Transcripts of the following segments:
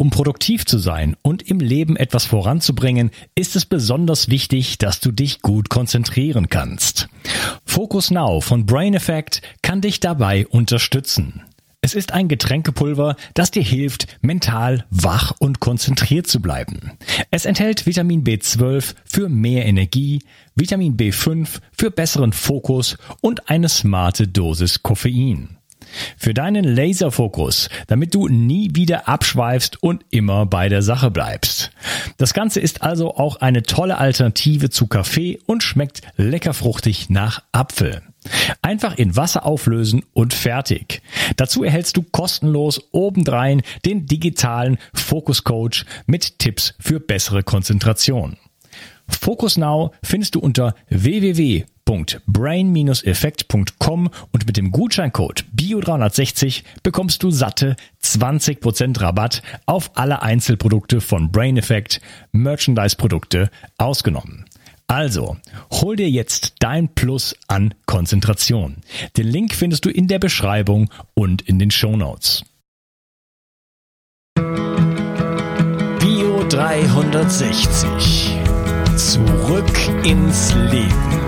Um produktiv zu sein und im Leben etwas voranzubringen, ist es besonders wichtig, dass du dich gut konzentrieren kannst. Focus Now von Brain Effect kann dich dabei unterstützen. Es ist ein Getränkepulver, das dir hilft, mental wach und konzentriert zu bleiben. Es enthält Vitamin B12 für mehr Energie, Vitamin B5 für besseren Fokus und eine smarte Dosis Koffein. Für deinen Laserfokus, damit du nie wieder abschweifst und immer bei der Sache bleibst. Das Ganze ist also auch eine tolle Alternative zu Kaffee und schmeckt lecker fruchtig nach Apfel. Einfach in Wasser auflösen und fertig. Dazu erhältst du kostenlos obendrein den digitalen Fokus Coach mit Tipps für bessere Konzentration. Focus Now findest du unter www.brain-effekt.com und mit dem Gutscheincode BIO360 bekommst du satte 20% Rabatt auf alle Einzelprodukte von Brain Effect, Merchandise-Produkte ausgenommen. Also, hol dir jetzt dein Plus an Konzentration. Den Link findest du in der Beschreibung und in den Show Notes. Bio 360 Zurück ins Leben.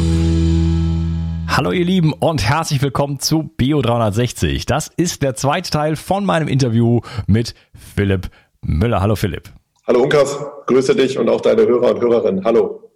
Hallo ihr Lieben und herzlich willkommen zu Bio 360. Das ist der zweite Teil von meinem Interview mit Philipp Müller. Hallo Philipp. Hallo Unkas, grüße dich und auch deine Hörer und Hörerinnen. Hallo.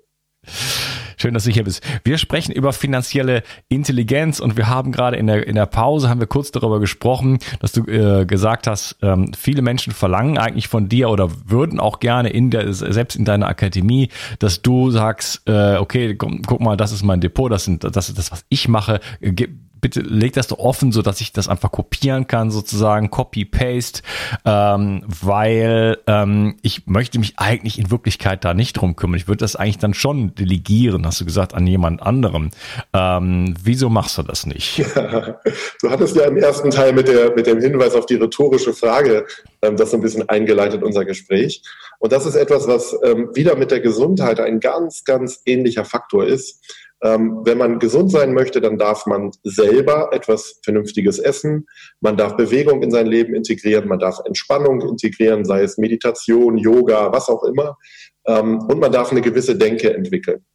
Schön, dass du hier bist. Wir sprechen über finanzielle Intelligenz und wir haben gerade in der, in der Pause haben wir kurz darüber gesprochen, dass du äh, gesagt hast, ähm, viele Menschen verlangen eigentlich von dir oder würden auch gerne in der, selbst in deiner Akademie, dass du sagst, äh, okay, guck, guck mal, das ist mein Depot, das sind, das ist das, was ich mache, gib, bitte leg das doch offen, so dass ich das einfach kopieren kann, sozusagen Copy-Paste, ähm, weil ähm, ich möchte mich eigentlich in Wirklichkeit da nicht drum kümmern. Ich würde das eigentlich dann schon delegieren, hast du gesagt, an jemand anderem. Ähm, wieso machst du das nicht? Ja, du hattest ja im ersten Teil mit, der, mit dem Hinweis auf die rhetorische Frage ähm, das so ein bisschen eingeleitet, unser Gespräch. Und das ist etwas, was ähm, wieder mit der Gesundheit ein ganz, ganz ähnlicher Faktor ist ähm, wenn man gesund sein möchte, dann darf man selber etwas Vernünftiges essen. Man darf Bewegung in sein Leben integrieren. Man darf Entspannung integrieren, sei es Meditation, Yoga, was auch immer. Ähm, und man darf eine gewisse Denke entwickeln.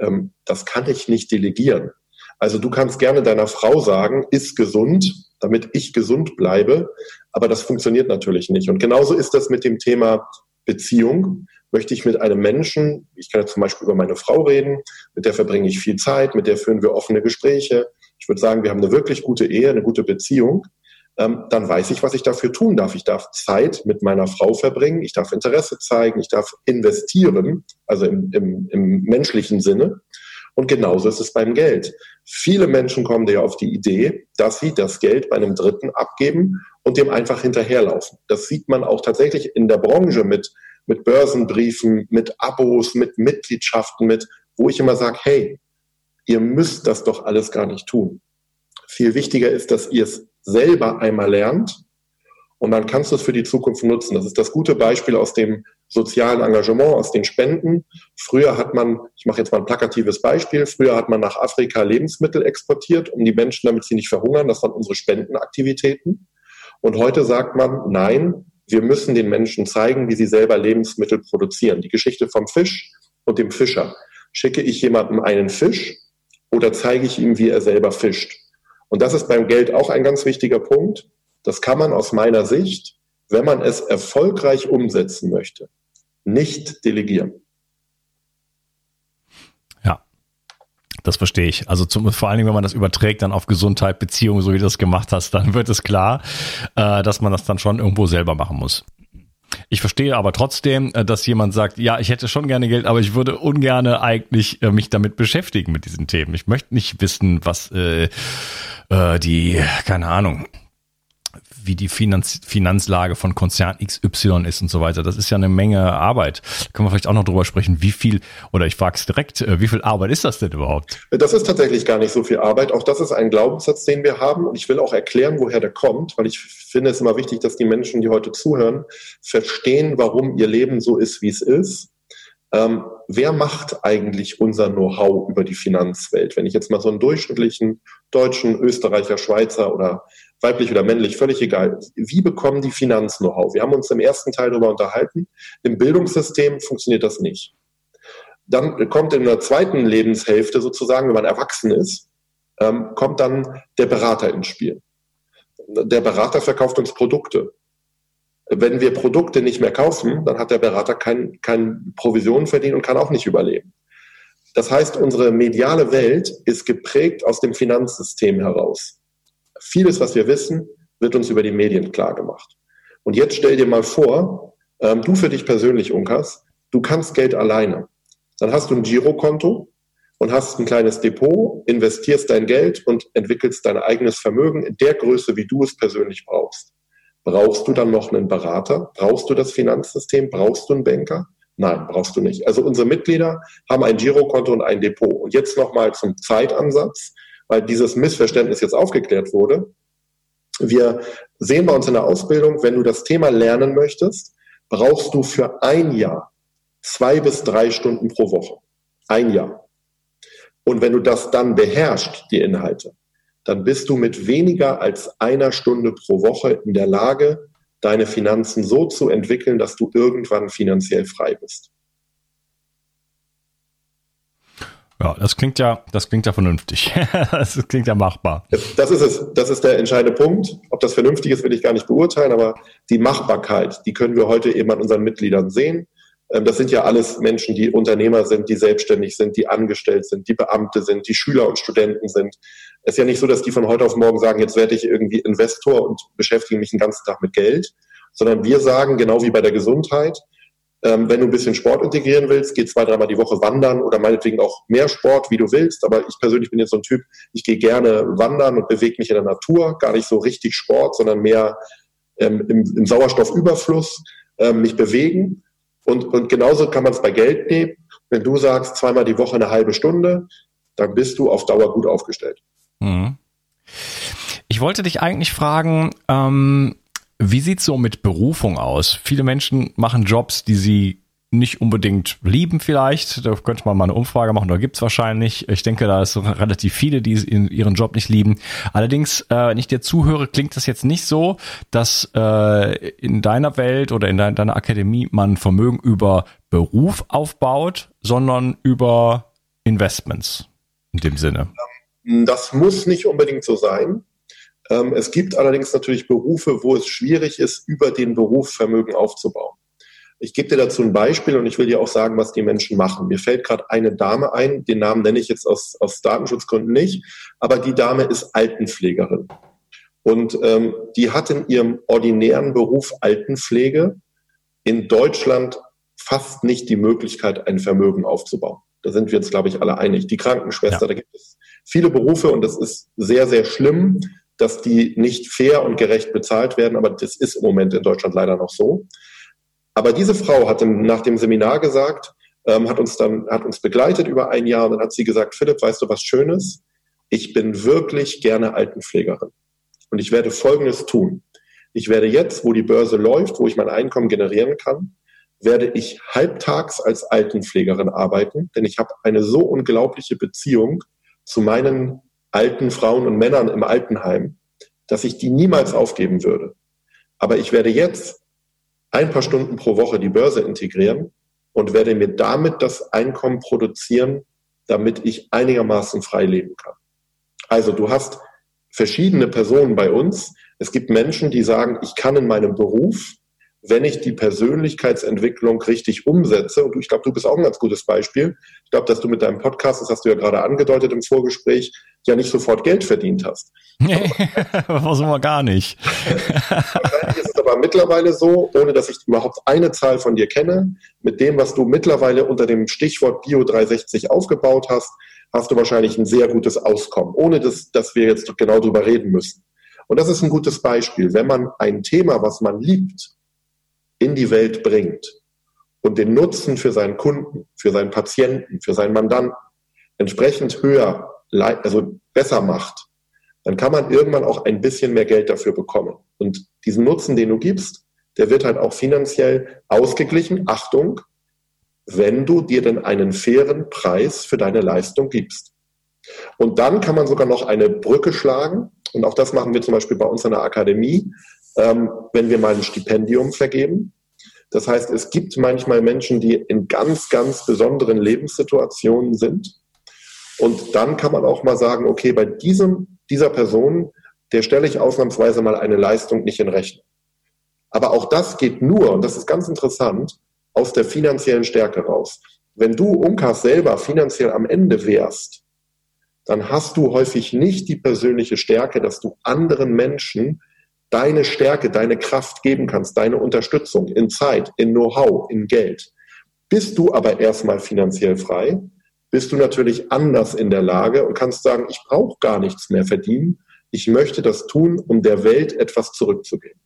Ähm, das kann ich nicht delegieren. Also du kannst gerne deiner Frau sagen, ist gesund, damit ich gesund bleibe. Aber das funktioniert natürlich nicht. Und genauso ist das mit dem Thema Beziehung möchte ich mit einem Menschen, ich kann jetzt zum Beispiel über meine Frau reden, mit der verbringe ich viel Zeit, mit der führen wir offene Gespräche. Ich würde sagen, wir haben eine wirklich gute Ehe, eine gute Beziehung. Ähm, dann weiß ich, was ich dafür tun darf. Ich darf Zeit mit meiner Frau verbringen, ich darf Interesse zeigen, ich darf investieren, also im, im, im menschlichen Sinne. Und genauso ist es beim Geld. Viele Menschen kommen ja auf die Idee, dass sie das Geld bei einem Dritten abgeben und dem einfach hinterherlaufen. Das sieht man auch tatsächlich in der Branche mit mit Börsenbriefen, mit Abos, mit Mitgliedschaften, mit, wo ich immer sage, hey, ihr müsst das doch alles gar nicht tun. Viel wichtiger ist, dass ihr es selber einmal lernt und dann kannst du es für die Zukunft nutzen. Das ist das gute Beispiel aus dem sozialen Engagement, aus den Spenden. Früher hat man, ich mache jetzt mal ein plakatives Beispiel, früher hat man nach Afrika Lebensmittel exportiert, um die Menschen, damit sie nicht verhungern. Das waren unsere Spendenaktivitäten. Und heute sagt man, nein, wir müssen den Menschen zeigen, wie sie selber Lebensmittel produzieren. Die Geschichte vom Fisch und dem Fischer. Schicke ich jemandem einen Fisch oder zeige ich ihm, wie er selber fischt? Und das ist beim Geld auch ein ganz wichtiger Punkt. Das kann man aus meiner Sicht, wenn man es erfolgreich umsetzen möchte, nicht delegieren. Das verstehe ich. Also zum, vor allen Dingen, wenn man das überträgt dann auf Gesundheit, Beziehungen, so wie du das gemacht hast, dann wird es klar, äh, dass man das dann schon irgendwo selber machen muss. Ich verstehe aber trotzdem, äh, dass jemand sagt, ja, ich hätte schon gerne Geld, aber ich würde ungerne eigentlich äh, mich damit beschäftigen mit diesen Themen. Ich möchte nicht wissen, was äh, äh, die, keine Ahnung, wie die Finanz Finanzlage von Konzern XY ist und so weiter. Das ist ja eine Menge Arbeit. Können wir vielleicht auch noch drüber sprechen, wie viel, oder ich frage es direkt, äh, wie viel Arbeit ist das denn überhaupt? Das ist tatsächlich gar nicht so viel Arbeit. Auch das ist ein Glaubenssatz, den wir haben. Und ich will auch erklären, woher der kommt, weil ich finde es immer wichtig, dass die Menschen, die heute zuhören, verstehen, warum ihr Leben so ist, wie es ist. Ähm, wer macht eigentlich unser Know-how über die Finanzwelt? Wenn ich jetzt mal so einen durchschnittlichen Deutschen, Österreicher, Schweizer oder weiblich oder männlich, völlig egal. Wie bekommen die Finanz-Know-how? Wir haben uns im ersten Teil darüber unterhalten. Im Bildungssystem funktioniert das nicht. Dann kommt in der zweiten Lebenshälfte sozusagen, wenn man erwachsen ist, ähm, kommt dann der Berater ins Spiel. Der Berater verkauft uns Produkte. Wenn wir Produkte nicht mehr kaufen, dann hat der Berater kein, kein Provision verdient und kann auch nicht überleben. Das heißt, unsere mediale Welt ist geprägt aus dem Finanzsystem heraus. Vieles, was wir wissen, wird uns über die Medien klar gemacht. Und jetzt stell dir mal vor, ähm, du für dich persönlich, Unkas, du kannst Geld alleine. Dann hast du ein Girokonto und hast ein kleines Depot, investierst dein Geld und entwickelst dein eigenes Vermögen in der Größe, wie du es persönlich brauchst. Brauchst du dann noch einen Berater? Brauchst du das Finanzsystem? Brauchst du einen Banker? Nein, brauchst du nicht. Also unsere Mitglieder haben ein Girokonto und ein Depot. Und jetzt nochmal zum Zeitansatz weil dieses Missverständnis jetzt aufgeklärt wurde. Wir sehen bei uns in der Ausbildung, wenn du das Thema lernen möchtest, brauchst du für ein Jahr zwei bis drei Stunden pro Woche. Ein Jahr. Und wenn du das dann beherrschst, die Inhalte, dann bist du mit weniger als einer Stunde pro Woche in der Lage, deine Finanzen so zu entwickeln, dass du irgendwann finanziell frei bist. Ja, das klingt ja, das klingt ja vernünftig. das klingt ja machbar. Das ist es. Das ist der entscheidende Punkt. Ob das vernünftig ist, will ich gar nicht beurteilen, aber die Machbarkeit, die können wir heute eben an unseren Mitgliedern sehen. Ähm, das sind ja alles Menschen, die Unternehmer sind, die selbstständig sind, die angestellt sind, die Beamte sind, die Schüler und Studenten sind. Es ist ja nicht so, dass die von heute auf morgen sagen, jetzt werde ich irgendwie Investor und beschäftige mich den ganzen Tag mit Geld, sondern wir sagen, genau wie bei der Gesundheit, ähm, wenn du ein bisschen Sport integrieren willst, geh zwei, dreimal die Woche wandern oder meinetwegen auch mehr Sport, wie du willst. Aber ich persönlich bin jetzt so ein Typ, ich gehe gerne wandern und bewege mich in der Natur. Gar nicht so richtig Sport, sondern mehr ähm, im, im, Sauerstoffüberfluss ähm, mich bewegen. Und, und genauso kann man es bei Geld nehmen. Wenn du sagst, zweimal die Woche eine halbe Stunde, dann bist du auf Dauer gut aufgestellt. Mhm. Ich wollte dich eigentlich fragen, ähm, wie sieht's so mit Berufung aus? Viele Menschen machen Jobs, die sie nicht unbedingt lieben vielleicht. Da könnte man mal eine Umfrage machen, da gibt's wahrscheinlich. Ich denke, da ist relativ viele, die ihren Job nicht lieben. Allerdings, äh, wenn ich dir zuhöre, klingt das jetzt nicht so, dass äh, in deiner Welt oder in deiner Akademie man Vermögen über Beruf aufbaut, sondern über Investments in dem Sinne. Das muss nicht unbedingt so sein. Ähm, es gibt allerdings natürlich Berufe, wo es schwierig ist, über den Beruf Vermögen aufzubauen. Ich gebe dir dazu ein Beispiel und ich will dir auch sagen, was die Menschen machen. Mir fällt gerade eine Dame ein, den Namen nenne ich jetzt aus, aus Datenschutzgründen nicht, aber die Dame ist Altenpflegerin. Und ähm, die hat in ihrem ordinären Beruf Altenpflege in Deutschland fast nicht die Möglichkeit, ein Vermögen aufzubauen. Da sind wir uns, glaube ich, alle einig. Die Krankenschwester, ja. da gibt es viele Berufe und das ist sehr, sehr schlimm dass die nicht fair und gerecht bezahlt werden, aber das ist im Moment in Deutschland leider noch so. Aber diese Frau hat nach dem Seminar gesagt, ähm, hat uns dann, hat uns begleitet über ein Jahr und dann hat sie gesagt, Philipp, weißt du was Schönes? Ich bin wirklich gerne Altenpflegerin. Und ich werde Folgendes tun. Ich werde jetzt, wo die Börse läuft, wo ich mein Einkommen generieren kann, werde ich halbtags als Altenpflegerin arbeiten, denn ich habe eine so unglaubliche Beziehung zu meinen alten Frauen und Männern im Altenheim, dass ich die niemals aufgeben würde. Aber ich werde jetzt ein paar Stunden pro Woche die Börse integrieren und werde mir damit das Einkommen produzieren, damit ich einigermaßen frei leben kann. Also du hast verschiedene Personen bei uns. Es gibt Menschen, die sagen, ich kann in meinem Beruf wenn ich die Persönlichkeitsentwicklung richtig umsetze, und ich glaube, du bist auch ein ganz gutes Beispiel. Ich glaube, dass du mit deinem Podcast, das hast du ja gerade angedeutet im Vorgespräch, ja nicht sofort Geld verdient hast. Nee, versuchen wir gar nicht. Wahrscheinlich ist es aber mittlerweile so, ohne dass ich überhaupt eine Zahl von dir kenne, mit dem, was du mittlerweile unter dem Stichwort Bio 360 aufgebaut hast, hast du wahrscheinlich ein sehr gutes Auskommen, ohne dass, dass wir jetzt genau drüber reden müssen. Und das ist ein gutes Beispiel. Wenn man ein Thema, was man liebt, in die Welt bringt und den Nutzen für seinen Kunden, für seinen Patienten, für seinen Mandanten entsprechend höher, also besser macht, dann kann man irgendwann auch ein bisschen mehr Geld dafür bekommen. Und diesen Nutzen, den du gibst, der wird halt auch finanziell ausgeglichen. Achtung, wenn du dir denn einen fairen Preis für deine Leistung gibst. Und dann kann man sogar noch eine Brücke schlagen. Und auch das machen wir zum Beispiel bei uns in der Akademie, ähm, wenn wir mal ein Stipendium vergeben. Das heißt, es gibt manchmal Menschen, die in ganz, ganz besonderen Lebenssituationen sind. Und dann kann man auch mal sagen, okay, bei diesem, dieser Person, der stelle ich ausnahmsweise mal eine Leistung nicht in Rechnung. Aber auch das geht nur, und das ist ganz interessant, aus der finanziellen Stärke raus. Wenn du Unkas selber finanziell am Ende wärst, dann hast du häufig nicht die persönliche Stärke, dass du anderen Menschen deine Stärke, deine Kraft geben kannst, deine Unterstützung in Zeit, in Know-how, in Geld. Bist du aber erstmal finanziell frei, bist du natürlich anders in der Lage und kannst sagen, ich brauche gar nichts mehr verdienen. Ich möchte das tun, um der Welt etwas zurückzugeben.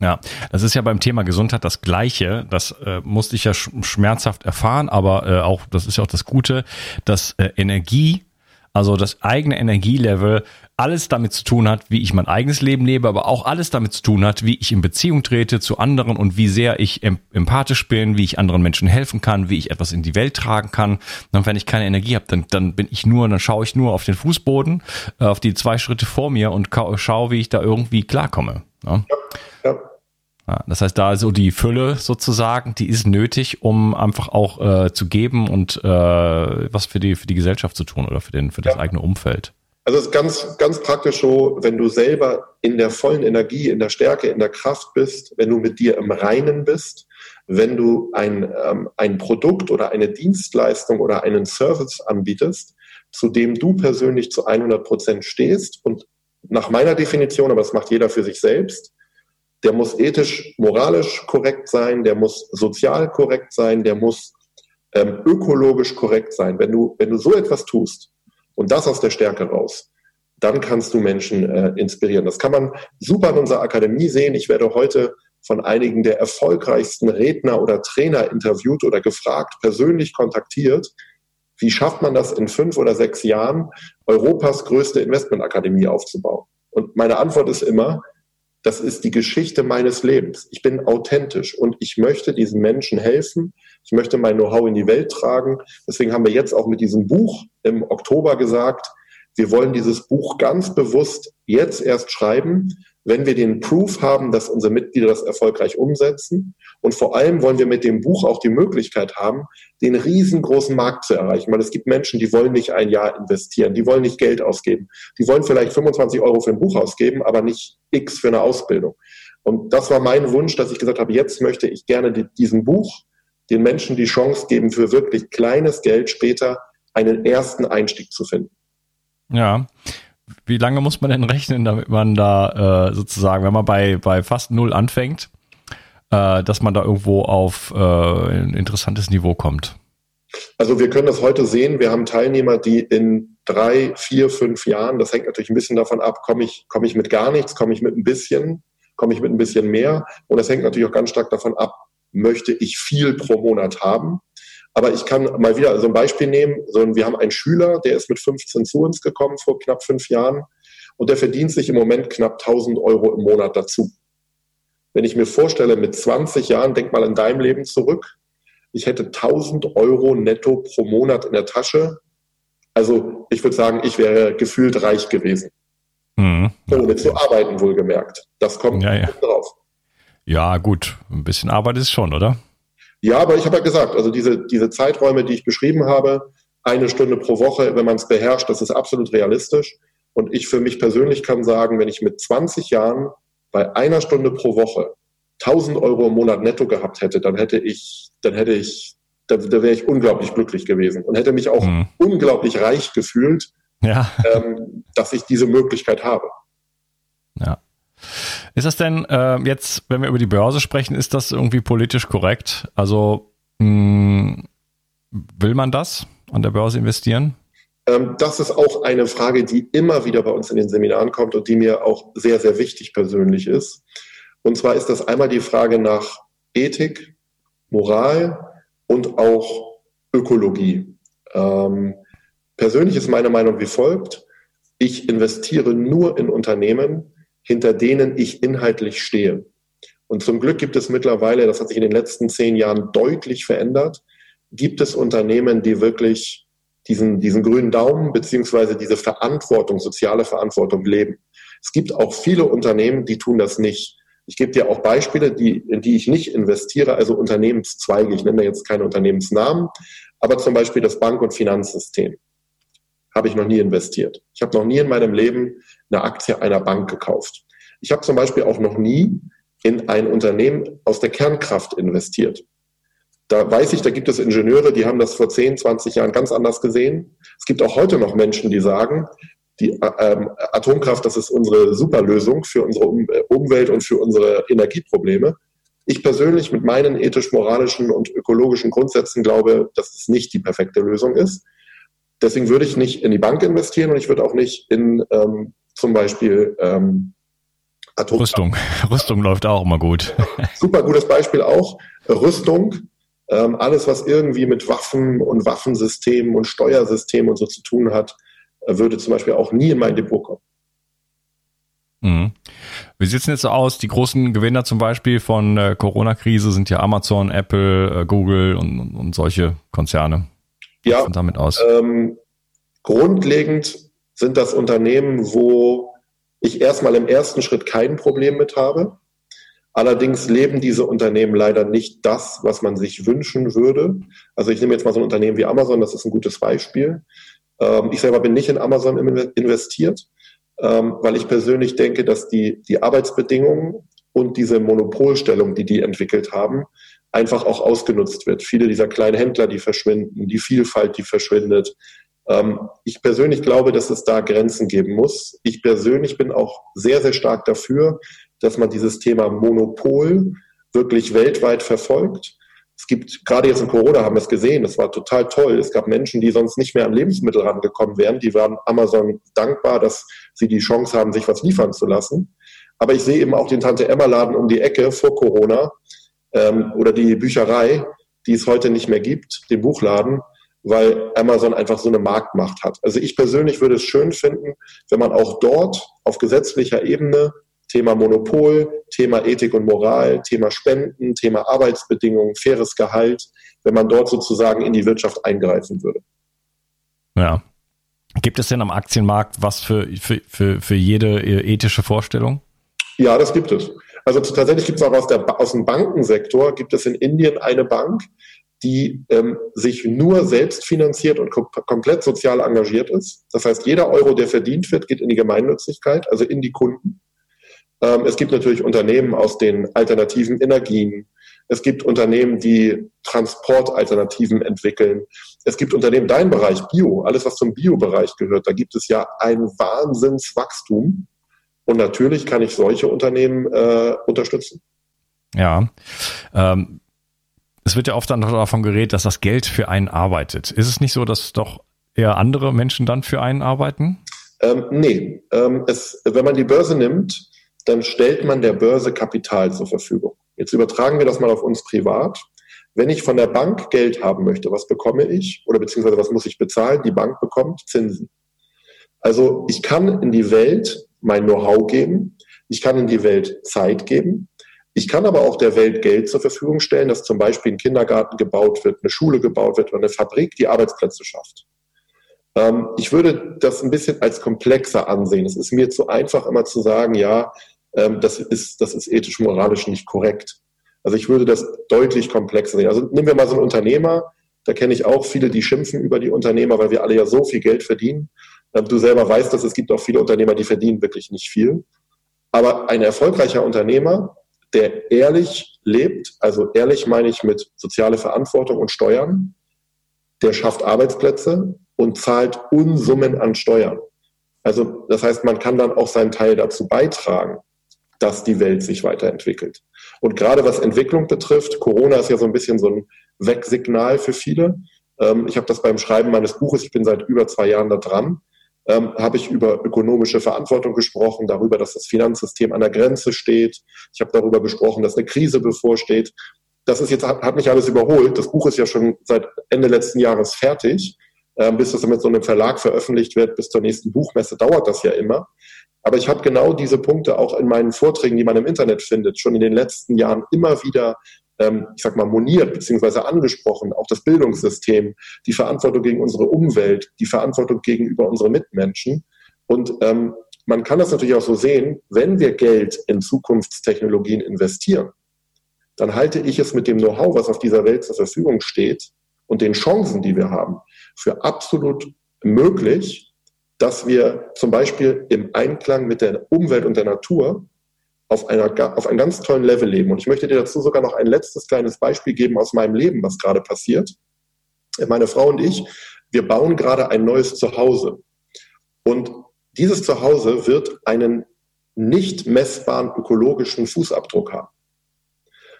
Ja, das ist ja beim Thema Gesundheit das Gleiche. Das äh, musste ich ja schmerzhaft erfahren, aber äh, auch, das ist ja auch das Gute, dass äh, Energie also das eigene Energielevel alles damit zu tun hat, wie ich mein eigenes Leben lebe, aber auch alles damit zu tun hat, wie ich in Beziehung trete zu anderen und wie sehr ich empathisch bin, wie ich anderen Menschen helfen kann, wie ich etwas in die Welt tragen kann. Und wenn ich keine Energie habe, dann, dann bin ich nur, dann schaue ich nur auf den Fußboden, äh, auf die zwei Schritte vor mir und schaue, wie ich da irgendwie klarkomme. Ja? Ja. Ja, das heißt, da so die Fülle sozusagen, die ist nötig, um einfach auch äh, zu geben und äh, was für die für die Gesellschaft zu tun oder für den für das ja. eigene Umfeld. Also es ist ganz ganz praktisch so, wenn du selber in der vollen Energie, in der Stärke, in der Kraft bist, wenn du mit dir im Reinen bist, wenn du ein ähm, ein Produkt oder eine Dienstleistung oder einen Service anbietest, zu dem du persönlich zu 100 Prozent stehst und nach meiner Definition, aber das macht jeder für sich selbst, der muss ethisch, moralisch korrekt sein, der muss sozial korrekt sein, der muss ähm, ökologisch korrekt sein. Wenn du, wenn du so etwas tust und das aus der Stärke raus, dann kannst du Menschen äh, inspirieren. Das kann man super in unserer Akademie sehen. Ich werde heute von einigen der erfolgreichsten Redner oder Trainer interviewt oder gefragt, persönlich kontaktiert. Wie schafft man das in fünf oder sechs Jahren, Europas größte Investmentakademie aufzubauen? Und meine Antwort ist immer, das ist die Geschichte meines Lebens. Ich bin authentisch und ich möchte diesen Menschen helfen. Ich möchte mein Know-how in die Welt tragen. Deswegen haben wir jetzt auch mit diesem Buch im Oktober gesagt, wir wollen dieses Buch ganz bewusst jetzt erst schreiben, wenn wir den Proof haben, dass unsere Mitglieder das erfolgreich umsetzen. Und vor allem wollen wir mit dem Buch auch die Möglichkeit haben, den riesengroßen Markt zu erreichen. Weil es gibt Menschen, die wollen nicht ein Jahr investieren, die wollen nicht Geld ausgeben. Die wollen vielleicht 25 Euro für ein Buch ausgeben, aber nicht X für eine Ausbildung. Und das war mein Wunsch, dass ich gesagt habe, jetzt möchte ich gerne diesem Buch den Menschen die Chance geben, für wirklich kleines Geld später einen ersten Einstieg zu finden. Ja, wie lange muss man denn rechnen, damit man da äh, sozusagen, wenn man bei, bei fast null anfängt, äh, dass man da irgendwo auf äh, ein interessantes Niveau kommt? Also wir können das heute sehen. Wir haben Teilnehmer, die in drei, vier, fünf Jahren, das hängt natürlich ein bisschen davon ab, komme ich, komme ich mit gar nichts, komme ich mit ein bisschen, komme ich mit ein bisschen mehr. Und das hängt natürlich auch ganz stark davon ab, möchte ich viel pro Monat haben. Aber ich kann mal wieder so ein Beispiel nehmen. So, wir haben einen Schüler, der ist mit 15 zu uns gekommen vor knapp fünf Jahren und der verdient sich im Moment knapp 1000 Euro im Monat dazu. Wenn ich mir vorstelle, mit 20 Jahren, denk mal in deinem Leben zurück, ich hätte 1000 Euro netto pro Monat in der Tasche. Also ich würde sagen, ich wäre gefühlt reich gewesen. Mhm. Ohne zu arbeiten, wohlgemerkt. Das kommt ja, ja. drauf. Ja, gut. Ein bisschen Arbeit ist schon, oder? Ja, aber ich habe ja gesagt, also diese, diese Zeiträume, die ich beschrieben habe, eine Stunde pro Woche, wenn man es beherrscht, das ist absolut realistisch. Und ich für mich persönlich kann sagen, wenn ich mit 20 Jahren bei einer Stunde pro Woche 1000 Euro im Monat netto gehabt hätte, dann hätte ich, dann hätte ich, da, da wäre ich unglaublich glücklich gewesen und hätte mich auch mhm. unglaublich reich gefühlt, ja. ähm, dass ich diese Möglichkeit habe. Ja. Ist das denn äh, jetzt, wenn wir über die Börse sprechen, ist das irgendwie politisch korrekt? Also mh, hm, will man das an der Börse investieren? Ähm, das ist auch eine Frage, die immer wieder bei uns in den Seminaren kommt und die mir auch sehr, sehr wichtig persönlich ist. Und zwar ist das einmal die Frage nach Ethik, Moral und auch Ökologie. Ähm, persönlich ist meine Meinung wie folgt. Ich investiere nur in Unternehmen, hinter denen ich inhaltlich stehe. Und zum Glück gibt es mittlerweile, das hat sich in den letzten zehn Jahren deutlich verändert, gibt es Unternehmen, die wirklich diesen, diesen grünen Daumen beziehungsweise diese Verantwortung, soziale Verantwortung leben. Es gibt auch viele Unternehmen, die tun das nicht. Ich gebe dir auch Beispiele, die, in die ich nicht investiere, also Unternehmenszweige. Ich nenne jetzt keine Unternehmensnamen, aber zum Beispiel das Bank- und Finanzsystem habe ich noch nie investiert. Ich habe noch nie in meinem Leben eine Aktie einer Bank gekauft. Ich habe zum Beispiel auch noch nie in ein Unternehmen aus der Kernkraft investiert. Da weiß ich, da gibt es Ingenieure, die haben das vor 10, 20 Jahren ganz anders gesehen. Es gibt auch heute noch Menschen, die sagen, die ähm, Atomkraft, das ist unsere Superlösung für unsere um äh, Umwelt und für unsere Energieprobleme. Ich persönlich mit meinen ethisch-moralischen und ökologischen Grundsätzen glaube, dass es nicht die perfekte Lösung ist. Deswegen würde ich nicht in die Bank investieren und ich würde auch nicht in ähm, zum Beispiel ähm, Atomkraft. Rüstung. Rüstung läuft auch immer gut. Super gutes Beispiel auch. Rüstung ähm, alles, was irgendwie mit Waffen und Waffensystemen und Steuersystemen und so zu tun hat, äh, würde zum Beispiel auch nie in mein Depot kommen. Mhm. Wie sieht es jetzt so aus? Die großen Gewinner zum Beispiel von der Corona-Krise sind ja Amazon, Apple, äh, Google und, und, und, solche Konzerne. Ja, damit aus? Ähm, grundlegend sind das Unternehmen, wo ich erstmal im ersten Schritt kein Problem mit habe. Allerdings leben diese Unternehmen leider nicht das, was man sich wünschen würde. Also ich nehme jetzt mal so ein Unternehmen wie Amazon, das ist ein gutes Beispiel. Ähm, ich selber bin nicht in Amazon investiert, ähm, weil ich persönlich denke, dass die, die Arbeitsbedingungen und diese Monopolstellung, die die entwickelt haben, einfach auch ausgenutzt wird. Viele dieser kleinen Händler, die verschwinden, die Vielfalt, die verschwindet. Ähm, ich persönlich glaube, dass es da Grenzen geben muss. Ich persönlich bin auch sehr, sehr stark dafür, dass man dieses Thema Monopol wirklich weltweit verfolgt. Es gibt, gerade jetzt in Corona haben wir es gesehen, es war total toll. Es gab Menschen, die sonst nicht mehr an Lebensmittel rangekommen wären. Die waren Amazon dankbar, dass sie die Chance haben, sich was liefern zu lassen. Aber ich sehe eben auch den Tante-Emma-Laden um die Ecke vor Corona ähm, oder die Bücherei, die es heute nicht mehr gibt, den Buchladen, weil Amazon einfach so eine Marktmacht hat. Also ich persönlich würde es schön finden, wenn man auch dort auf gesetzlicher Ebene Thema Monopol, Thema Ethik und Moral, Thema Spenden, Thema Arbeitsbedingungen, faires Gehalt, wenn man dort sozusagen in die Wirtschaft eingreifen würde. Ja. Gibt es denn am Aktienmarkt was für, für, für, für jede ethische Vorstellung? Ja, das gibt es. Also tatsächlich gibt es auch aus, der, aus dem Bankensektor, gibt es in Indien eine Bank, die ähm, sich nur selbst finanziert und kom komplett sozial engagiert ist. Das heißt, jeder Euro, der verdient wird, geht in die Gemeinnützigkeit, also in die Kunden. Ähm, es gibt natürlich Unternehmen aus den alternativen Energien. Es gibt Unternehmen, die Transportalternativen entwickeln. Es gibt Unternehmen, dein Bereich Bio, alles was zum Bio-Bereich gehört, da gibt es ja ein Wahnsinnswachstum. Und natürlich kann ich solche Unternehmen äh, unterstützen. Ja. Ähm, es wird ja oft dann davon geredet, dass das Geld für einen arbeitet. Ist es nicht so, dass doch eher andere Menschen dann für einen arbeiten? Ähm, nee. Ähm, es, wenn man die Börse nimmt, dann stellt man der Börse Kapital zur Verfügung. Jetzt übertragen wir das mal auf uns privat. Wenn ich von der Bank Geld haben möchte, was bekomme ich oder beziehungsweise was muss ich bezahlen? Die Bank bekommt Zinsen. Also ich kann in die Welt mein Know-how geben, ich kann in die Welt Zeit geben, ich kann aber auch der Welt Geld zur Verfügung stellen, dass zum Beispiel ein Kindergarten gebaut wird, eine Schule gebaut wird oder eine Fabrik, die Arbeitsplätze schafft. Ähm, ich würde das ein bisschen als komplexer ansehen. Es ist mir zu einfach, immer zu sagen, ja, ähm, das, ist, das ist ethisch-moralisch nicht korrekt. Also ich würde das deutlich komplexer sehen. Also nehmen wir mal so einen Unternehmer, da kenne ich auch viele, die schimpfen über die Unternehmer, weil wir alle ja so viel Geld verdienen. Du selber weißt, dass es gibt auch viele Unternehmer, die verdienen wirklich nicht viel. Aber ein erfolgreicher Unternehmer, der ehrlich lebt, also ehrlich meine ich mit soziale Verantwortung und Steuern, der schafft Arbeitsplätze und zahlt Unsummen an Steuern. Also das heißt, man kann dann auch seinen Teil dazu beitragen dass die Welt sich weiterentwickelt. Und gerade was Entwicklung betrifft, Corona ist ja so ein bisschen so ein Wegsignal für viele. Ähm, ich habe das beim Schreiben meines Buches, ich bin seit über zwei Jahren da dran, ähm, habe ich über ökonomische Verantwortung gesprochen, darüber, dass das Finanzsystem an der Grenze steht. Ich habe darüber gesprochen, dass eine Krise bevorsteht. Das ist jetzt, hat mich alles überholt. Das Buch ist ja schon seit Ende letzten Jahres fertig. Ähm, bis das mit so einem Verlag veröffentlicht wird, bis zur nächsten Buchmesse dauert das ja immer. Aber ich habe genau diese Punkte auch in meinen Vorträgen, die man im Internet findet, schon in den letzten Jahren immer wieder ähm, ich sag mal, moniert beziehungsweise angesprochen, auch das Bildungssystem, die Verantwortung gegen unsere Umwelt, die Verantwortung gegenüber unseren Mitmenschen. Und ähm, man kann das natürlich auch so sehen, wenn wir Geld in Zukunftstechnologien investieren, dann halte ich es mit dem Know-how, was auf dieser Welt zur Verfügung steht und den Chancen, die wir haben, für absolut möglich, dass wir zum Beispiel im Einklang mit der Umwelt und der Natur auf, einer, auf einem ganz tollen Level leben. Und ich möchte dir dazu sogar noch ein letztes kleines Beispiel geben aus meinem Leben, was gerade passiert. Meine Frau und ich, wir bauen gerade ein neues Zuhause. Und dieses Zuhause wird einen nicht messbaren ökologischen Fußabdruck haben.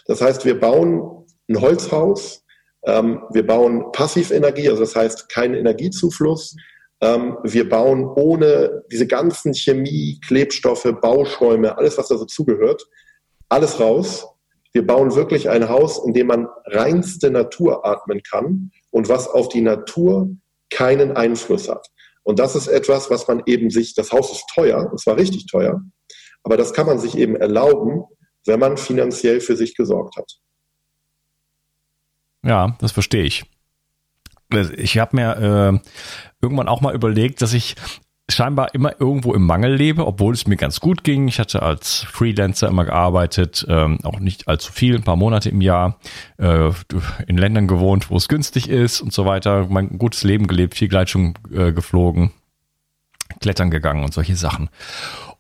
Das heißt, wir bauen ein Holzhaus, ähm, wir bauen Passivenergie, also das heißt keinen Energiezufluss. Ähm, wir bauen ohne diese ganzen Chemie, Klebstoffe, Bauschäume, alles, was da so zugehört, alles raus. Wir bauen wirklich ein Haus, in dem man reinste Natur atmen kann und was auf die Natur keinen Einfluss hat. Und das ist etwas, was man eben sich, das Haus ist teuer, und zwar richtig teuer, aber das kann man sich eben erlauben, wenn man finanziell für sich gesorgt hat. Ja, das verstehe ich. Ich habe mir äh, irgendwann auch mal überlegt, dass ich scheinbar immer irgendwo im Mangel lebe, obwohl es mir ganz gut ging. Ich hatte als Freelancer immer gearbeitet, ähm, auch nicht allzu viel, ein paar Monate im Jahr, äh, in Ländern gewohnt, wo es günstig ist und so weiter. Mein gutes Leben gelebt, viel Gleitschirm äh, geflogen, klettern gegangen und solche Sachen.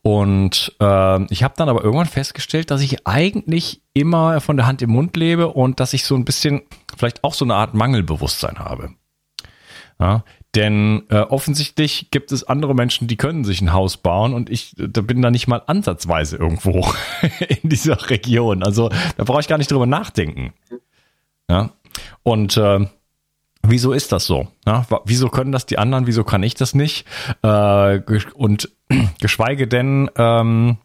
Und äh, ich habe dann aber irgendwann festgestellt, dass ich eigentlich immer von der Hand im Mund lebe und dass ich so ein bisschen vielleicht auch so eine Art Mangelbewusstsein habe. Ja, denn äh, offensichtlich gibt es andere Menschen, die können sich ein Haus bauen und ich da bin da nicht mal ansatzweise irgendwo in dieser Region. Also da brauche ich gar nicht drüber nachdenken. Ja. Und äh, wieso ist das so? Ja, wieso können das die anderen? Wieso kann ich das nicht? Äh, und geschweige denn, ähm,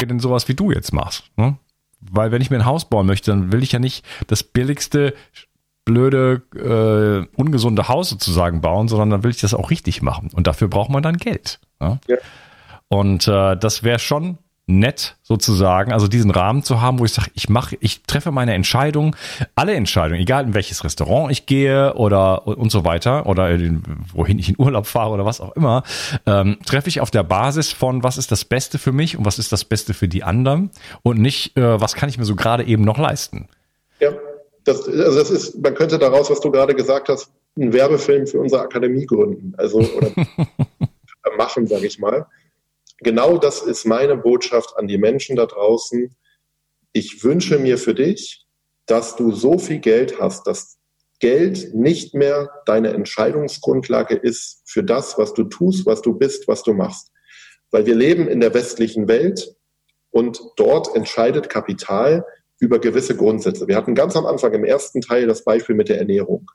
denn sowas wie du jetzt machst. Ne? Weil wenn ich mir ein Haus bauen möchte, dann will ich ja nicht das billigste blöde, äh, ungesunde Haus sozusagen bauen, sondern dann will ich das auch richtig machen. Und dafür braucht man dann Geld. Ja? Ja. Und äh, das wäre schon nett sozusagen, also diesen Rahmen zu haben, wo ich sage, ich mache, ich treffe meine Entscheidung, alle Entscheidungen, egal in welches Restaurant ich gehe oder und so weiter oder in, wohin ich in Urlaub fahre oder was auch immer, ähm, treffe ich auf der Basis von, was ist das Beste für mich und was ist das Beste für die anderen und nicht, äh, was kann ich mir so gerade eben noch leisten. Ja das, also das ist, man könnte daraus, was du gerade gesagt hast, einen Werbefilm für unsere Akademie gründen, also oder machen, sage ich mal. Genau das ist meine Botschaft an die Menschen da draußen. Ich wünsche mir für dich, dass du so viel Geld hast, dass Geld nicht mehr deine Entscheidungsgrundlage ist für das, was du tust, was du bist, was du machst. Weil wir leben in der westlichen Welt und dort entscheidet Kapital über gewisse Grundsätze. Wir hatten ganz am Anfang im ersten Teil das Beispiel mit der Ernährung.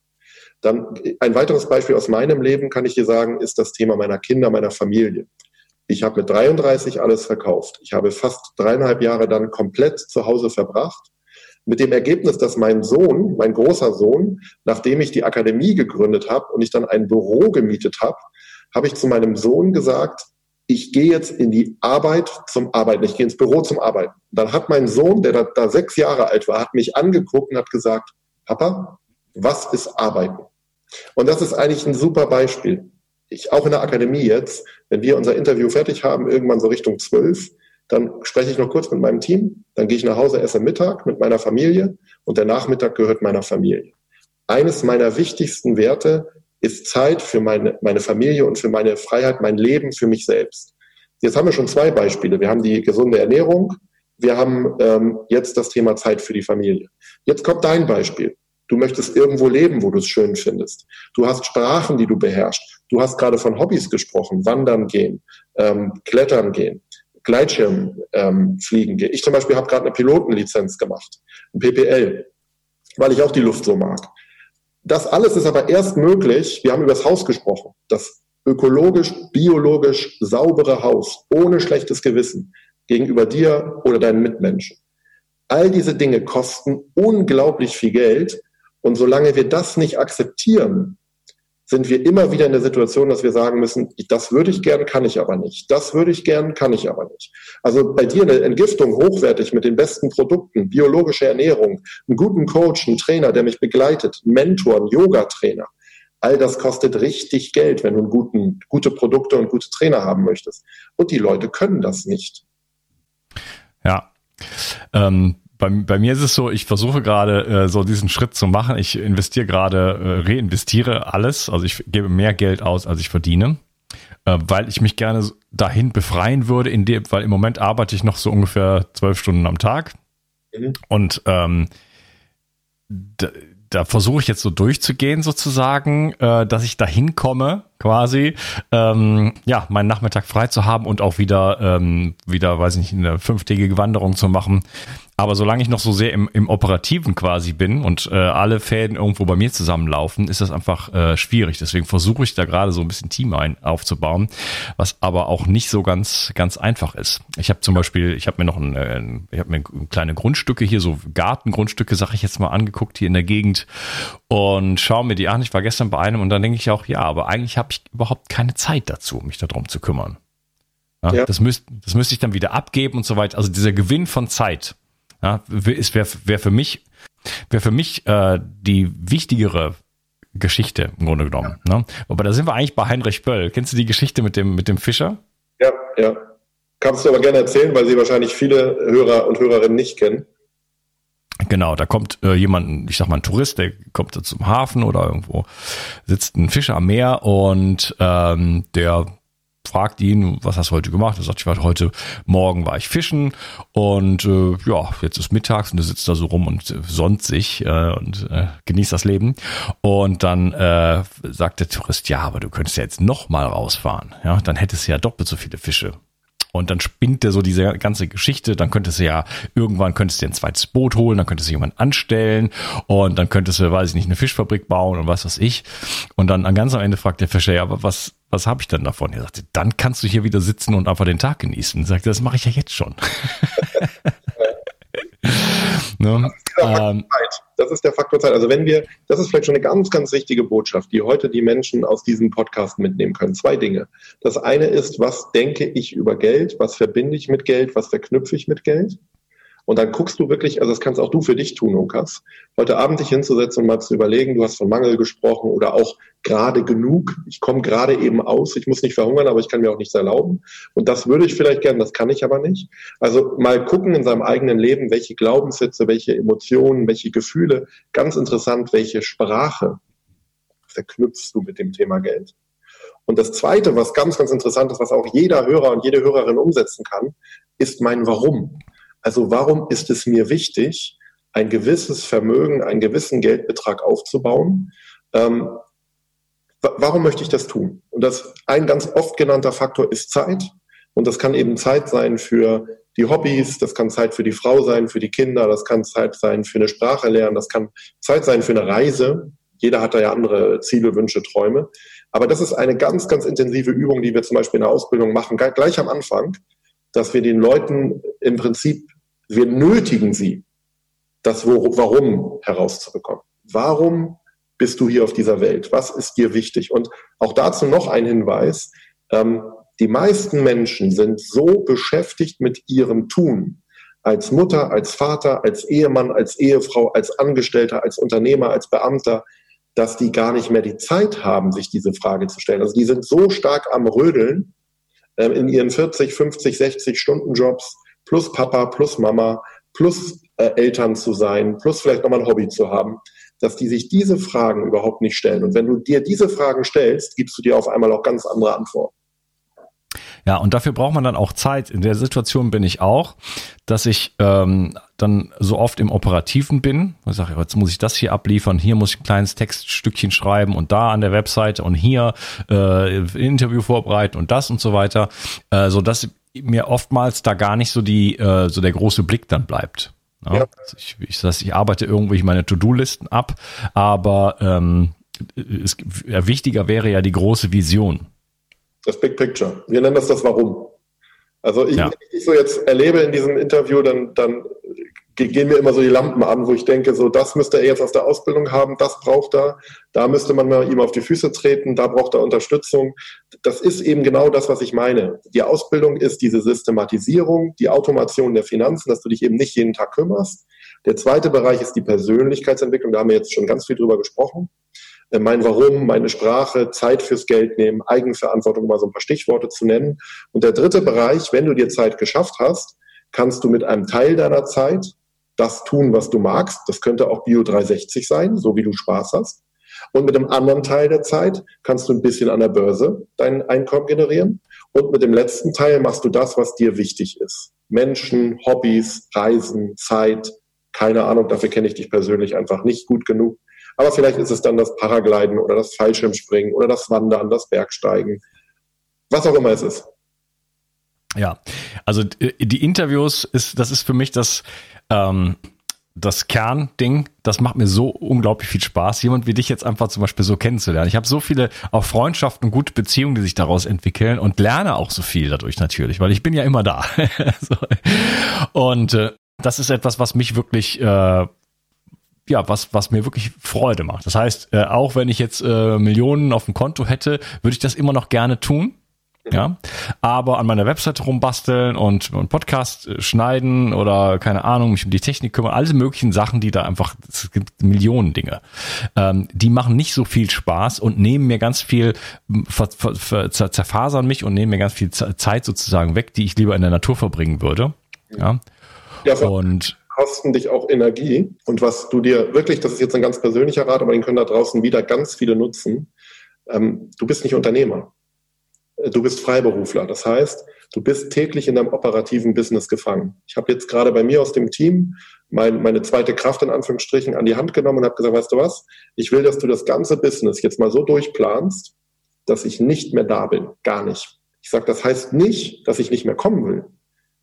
Dann ein weiteres Beispiel aus meinem Leben, kann ich dir sagen, ist das Thema meiner Kinder, meiner Familie. Ich habe mit 33 alles verkauft. Ich habe fast dreieinhalb Jahre dann komplett zu Hause verbracht. Mit dem Ergebnis, dass mein Sohn, mein großer Sohn, nachdem ich die Akademie gegründet habe und ich dann ein Büro gemietet habe, habe ich zu meinem Sohn gesagt, ich gehe jetzt in die Arbeit zum Arbeiten, ich gehe ins Büro zum Arbeiten. Dann hat mein Sohn, der da, da sechs Jahre alt war, hat mich angeguckt und hat gesagt, Papa, was ist Arbeiten? Und das ist eigentlich ein super Beispiel. Ich auch in der Akademie jetzt, wenn wir unser Interview fertig haben, irgendwann so Richtung zwölf, dann spreche ich noch kurz mit meinem Team, dann gehe ich nach Hause, esse Mittag mit meiner Familie und der Nachmittag gehört meiner Familie. Eines meiner wichtigsten Werte ist Zeit für meine, meine Familie und für meine Freiheit, mein Leben für mich selbst. Jetzt haben wir schon zwei Beispiele. Wir haben die gesunde Ernährung, wir haben ähm, jetzt das Thema Zeit für die Familie. Jetzt kommt dein Beispiel. Du möchtest irgendwo leben, wo du es schön findest. Du hast Sprachen, die du beherrschst. Du hast gerade von Hobbys gesprochen, Wandern gehen, ähm, Klettern gehen, Gleitschirm ähm, fliegen gehen. Ich zum Beispiel habe gerade eine Pilotenlizenz gemacht, ein PPL, weil ich auch die Luft so mag das alles ist aber erst möglich, wir haben über das Haus gesprochen, das ökologisch, biologisch saubere Haus, ohne schlechtes Gewissen gegenüber dir oder deinen Mitmenschen. All diese Dinge kosten unglaublich viel Geld. Und solange wir das nicht akzeptieren, sind wir immer wieder in der Situation, dass wir sagen müssen, das würde ich gern, kann ich aber nicht. Das würde ich gern, kann ich aber nicht. Also bei dir eine Entgiftung hochwertig mit den besten Produkten, biologische Ernährung, einen guten Coach, einen Trainer, der mich begleitet, Mentor, einen Yoga-Trainer. All das kostet richtig Geld, wenn du guten, gute Produkte und gute Trainer haben möchtest. Und die Leute können das nicht. Ja. Ähm, bei, bei mir ist es so, ich versuche gerade äh, so diesen Schritt zu machen. Ich investiere gerade, äh, reinvestiere alles. Also ich gebe mehr Geld aus, als ich verdiene, äh, weil ich mich gerne dahin befreien würde, in dem, weil im Moment arbeite ich noch so ungefähr zwölf Stunden am Tag. Mhm. Und ähm, da, da versuche ich jetzt so durchzugehen sozusagen, äh, dass ich dahin komme, quasi, ähm, ja, meinen Nachmittag frei zu haben und auch wieder, ähm, wieder, weiß ich nicht, eine fünftägige Wanderung zu machen, aber solange ich noch so sehr im, im Operativen quasi bin und äh, alle Fäden irgendwo bei mir zusammenlaufen, ist das einfach äh, schwierig. Deswegen versuche ich da gerade so ein bisschen Team ein, aufzubauen, was aber auch nicht so ganz ganz einfach ist. Ich habe zum Beispiel, ich habe mir noch ein, äh, ich habe mir kleine Grundstücke hier, so Gartengrundstücke, sag ich jetzt mal, angeguckt hier in der Gegend und schaue mir die an. Ich war gestern bei einem und dann denke ich auch, ja, aber eigentlich habe ich überhaupt keine Zeit dazu, mich darum zu kümmern. Ja, ja. Das, müsste das müsste ich dann wieder abgeben und so weiter. Also dieser Gewinn von Zeit ja, ist wäre wär für mich wäre für mich äh, die wichtigere Geschichte im Grunde genommen. Ja. Ne? Aber da sind wir eigentlich bei Heinrich Böll. Kennst du die Geschichte mit dem mit dem Fischer? Ja, ja. Kannst du aber gerne erzählen, weil sie wahrscheinlich viele Hörer und Hörerinnen nicht kennen. Genau, da kommt äh, jemand, ich sag mal ein Tourist, der kommt zum Hafen oder irgendwo sitzt ein Fischer am Meer und ähm, der fragt ihn, was hast du heute gemacht? Er sagt, ich war heute Morgen war ich fischen und äh, ja, jetzt ist mittags und er sitzt da so rum und äh, sonnt sich äh, und äh, genießt das Leben. Und dann äh, sagt der Tourist, ja, aber du könntest ja jetzt noch mal rausfahren. Ja, dann hättest du ja doppelt so viele Fische. Und dann spinnt er so diese ganze Geschichte. Dann könntest du ja irgendwann könntest du dir ein zweites Boot holen, dann könntest du jemanden anstellen und dann könntest du, weiß ich nicht, eine Fischfabrik bauen und was weiß ich. Und dann ganz am Ende fragt der Fischer, ja, aber was, was habe ich denn davon? Er sagte, dann kannst du hier wieder sitzen und einfach den Tag genießen. Er sagte, das mache ich ja jetzt schon. ne? ähm, das ist der Faktor Zeit. Also wenn wir, das ist vielleicht schon eine ganz, ganz wichtige Botschaft, die heute die Menschen aus diesem Podcast mitnehmen können. Zwei Dinge. Das eine ist, was denke ich über Geld? Was verbinde ich mit Geld? Was verknüpfe ich mit Geld? Und dann guckst du wirklich, also das kannst auch du für dich tun, Lukas, heute Abend dich hinzusetzen und mal zu überlegen, du hast von Mangel gesprochen oder auch gerade genug. Ich komme gerade eben aus, ich muss nicht verhungern, aber ich kann mir auch nichts erlauben. Und das würde ich vielleicht gerne, das kann ich aber nicht. Also mal gucken in seinem eigenen Leben, welche Glaubenssätze, welche Emotionen, welche Gefühle, ganz interessant, welche Sprache verknüpfst du mit dem Thema Geld. Und das Zweite, was ganz, ganz interessant ist, was auch jeder Hörer und jede Hörerin umsetzen kann, ist mein Warum. Also warum ist es mir wichtig, ein gewisses Vermögen, einen gewissen Geldbetrag aufzubauen? Ähm, warum möchte ich das tun? Und das ein ganz oft genannter Faktor ist Zeit. Und das kann eben Zeit sein für die Hobbys, das kann Zeit für die Frau sein, für die Kinder, das kann Zeit sein für eine Sprache lernen, das kann Zeit sein für eine Reise. Jeder hat da ja andere Ziele, Wünsche, Träume. Aber das ist eine ganz, ganz intensive Übung, die wir zum Beispiel in der Ausbildung machen, gleich am Anfang, dass wir den Leuten im Prinzip wir nötigen sie, das Warum herauszubekommen. Warum bist du hier auf dieser Welt? Was ist dir wichtig? Und auch dazu noch ein Hinweis. Ähm, die meisten Menschen sind so beschäftigt mit ihrem Tun, als Mutter, als Vater, als Ehemann, als Ehefrau, als Angestellter, als Unternehmer, als Beamter, dass die gar nicht mehr die Zeit haben, sich diese Frage zu stellen. Also die sind so stark am Rödeln äh, in ihren 40, 50, 60 Stunden Jobs, plus Papa, plus Mama, plus äh, Eltern zu sein, plus vielleicht nochmal ein Hobby zu haben, dass die sich diese Fragen überhaupt nicht stellen. Und wenn du dir diese Fragen stellst, gibst du dir auf einmal auch ganz andere Antworten. Ja, und dafür braucht man dann auch Zeit. In der Situation bin ich auch, dass ich ähm, dann so oft im Operativen bin. Ich sage, jetzt muss ich das hier abliefern, hier muss ich ein kleines Textstückchen schreiben und da an der Webseite und hier äh, Interview vorbereiten und das und so weiter, äh, so dass mir oftmals da gar nicht so die, äh, so der große Blick dann bleibt. Ja. ja. Ich, ich, das, ich arbeite irgendwie meine To-Do-Listen ab, aber ähm, es, wichtiger wäre ja die große Vision. Das Big Picture. Wir nennen das das Warum. Also ich, ja. wenn ich so jetzt erlebe in diesem Interview, dann, dann gehen mir immer so die Lampen an, wo ich denke, so das müsste er jetzt aus der Ausbildung haben, das braucht er, da müsste man mal ihm auf die Füße treten, da braucht er Unterstützung. Das ist eben genau das, was ich meine. Die Ausbildung ist diese Systematisierung, die Automation der Finanzen, dass du dich eben nicht jeden Tag kümmerst. Der zweite Bereich ist die Persönlichkeitsentwicklung, da haben wir jetzt schon ganz viel drüber gesprochen. Äh, mein Warum, meine Sprache, Zeit fürs Geld nehmen, Eigenverantwortung, mal so ein paar Stichworte zu nennen. Und der dritte Bereich, wenn du dir Zeit geschafft hast, kannst du mit einem Teil deiner Zeit das tun, was du magst. Das könnte auch Bio 360 sein, so wie du Spaß hast. Und mit dem anderen Teil der Zeit kannst du ein bisschen an der Börse dein Einkommen generieren. Und mit dem letzten Teil machst du das, was dir wichtig ist. Menschen, Hobbys, Reisen, Zeit. Keine Ahnung, dafür kenne ich dich persönlich einfach nicht gut genug. Aber vielleicht ist es dann das Paragliden oder das Fallschirmspringen oder das Wandern, das Bergsteigen. Was auch immer es ist. Ja, also äh, die Interviews ist, das ist für mich das, ähm, das Kernding, das macht mir so unglaublich viel Spaß, jemand wie dich jetzt einfach zum Beispiel so kennenzulernen. Ich habe so viele auch Freundschaften und gute Beziehungen, die sich daraus entwickeln und lerne auch so viel dadurch natürlich, weil ich bin ja immer da. Und äh, das ist etwas, was mich wirklich äh, ja, was, was mir wirklich Freude macht. Das heißt, äh, auch wenn ich jetzt äh, Millionen auf dem Konto hätte, würde ich das immer noch gerne tun. Ja, aber an meiner Webseite rumbasteln und, und Podcast äh, schneiden oder keine Ahnung, mich um die Technik kümmern, alle möglichen Sachen, die da einfach, es gibt Millionen Dinge, ähm, die machen nicht so viel Spaß und nehmen mir ganz viel, ver, ver, ver, zerfasern mich und nehmen mir ganz viel Zeit sozusagen weg, die ich lieber in der Natur verbringen würde. Ja, ja und kosten dich auch Energie. Und was du dir wirklich, das ist jetzt ein ganz persönlicher Rat, aber den können da draußen wieder ganz viele nutzen. Ähm, du bist nicht Unternehmer. Du bist Freiberufler. Das heißt, du bist täglich in deinem operativen Business gefangen. Ich habe jetzt gerade bei mir aus dem Team mein, meine zweite Kraft in Anführungsstrichen an die Hand genommen und habe gesagt, weißt du was, ich will, dass du das ganze Business jetzt mal so durchplanst, dass ich nicht mehr da bin. Gar nicht. Ich sage, das heißt nicht, dass ich nicht mehr kommen will.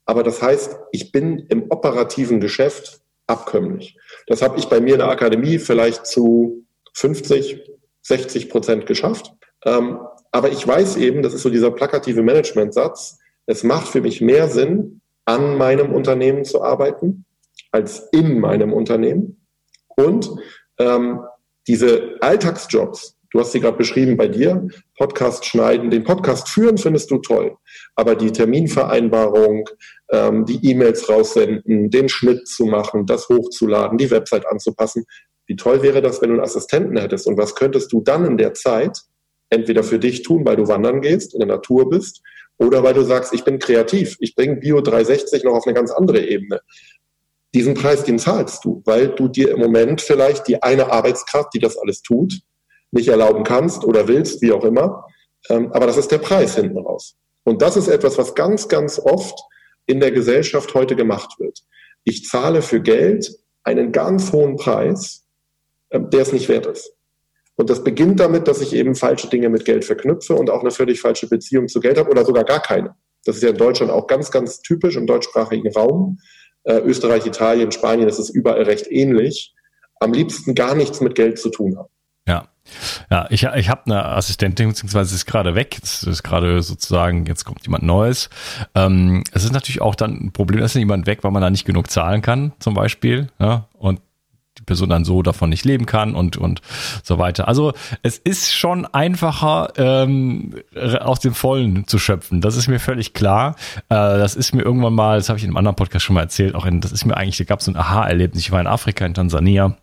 Aber das heißt, ich bin im operativen Geschäft abkömmlich. Das habe ich bei mir in der Akademie vielleicht zu 50, 60 Prozent geschafft. Ähm, aber ich weiß eben, das ist so dieser plakative Management-Satz, es macht für mich mehr Sinn, an meinem Unternehmen zu arbeiten, als in meinem Unternehmen. Und ähm, diese Alltagsjobs, du hast sie gerade beschrieben bei dir, Podcast schneiden, den Podcast führen findest du toll. Aber die Terminvereinbarung, ähm, die E-Mails raussenden, den Schnitt zu machen, das hochzuladen, die Website anzupassen, wie toll wäre das, wenn du einen Assistenten hättest? Und was könntest du dann in der Zeit entweder für dich tun, weil du wandern gehst, in der Natur bist, oder weil du sagst, ich bin kreativ, ich bringe Bio 360 noch auf eine ganz andere Ebene. Diesen Preis, den zahlst du, weil du dir im Moment vielleicht die eine Arbeitskraft, die das alles tut, nicht erlauben kannst oder willst, wie auch immer. Ähm, aber das ist der Preis hinten raus. Und das ist etwas, was ganz, ganz oft in der Gesellschaft heute gemacht wird. Ich zahle für Geld einen ganz hohen Preis, ähm, der es nicht wert ist. Und das beginnt damit, dass ich eben falsche Dinge mit Geld verknüpfe und auch eine völlig falsche Beziehung zu Geld habe oder sogar gar keine. Das ist ja in Deutschland auch ganz, ganz typisch im deutschsprachigen Raum. Äh, Österreich, Italien, Spanien, das ist überall recht ähnlich. Am liebsten gar nichts mit Geld zu tun haben. Ja. Ja, ich, ich habe eine Assistentin, beziehungsweise ist gerade weg. Es ist gerade sozusagen, jetzt kommt jemand Neues. Ähm, es ist natürlich auch dann ein Problem, dass jemand weg, weil man da nicht genug zahlen kann, zum Beispiel. Ja, und Person dann so davon nicht leben kann und und so weiter. Also es ist schon einfacher ähm, aus dem Vollen zu schöpfen. Das ist mir völlig klar. Äh, das ist mir irgendwann mal, das habe ich in einem anderen Podcast schon mal erzählt, auch in, das ist mir eigentlich, da gab es so ein Aha-Erlebnis. Ich war in Afrika, in Tansania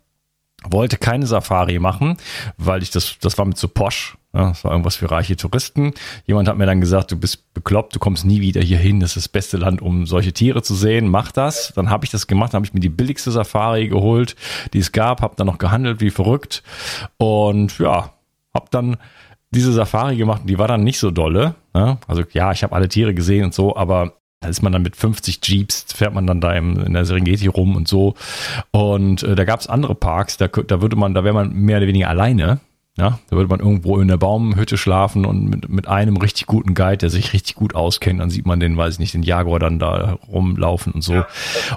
wollte keine Safari machen, weil ich das, das war mit so posch. Ja, das war irgendwas für reiche Touristen. Jemand hat mir dann gesagt, du bist bekloppt, du kommst nie wieder hier hin. Das ist das beste Land, um solche Tiere zu sehen. Mach das. Dann habe ich das gemacht, habe ich mir die billigste Safari geholt, die es gab, habe dann noch gehandelt wie verrückt und ja, habe dann diese Safari gemacht und die war dann nicht so dolle. Ja, also ja, ich habe alle Tiere gesehen und so, aber da ist man dann mit 50 Jeeps, fährt man dann da im, in der Serengeti rum und so. Und äh, da gab es andere Parks, da, da würde man, da wäre man mehr oder weniger alleine. Ja, da würde man irgendwo in der Baumhütte schlafen und mit, mit einem richtig guten Guide, der sich richtig gut auskennt, dann sieht man den, weiß ich nicht, den Jaguar dann da rumlaufen und so.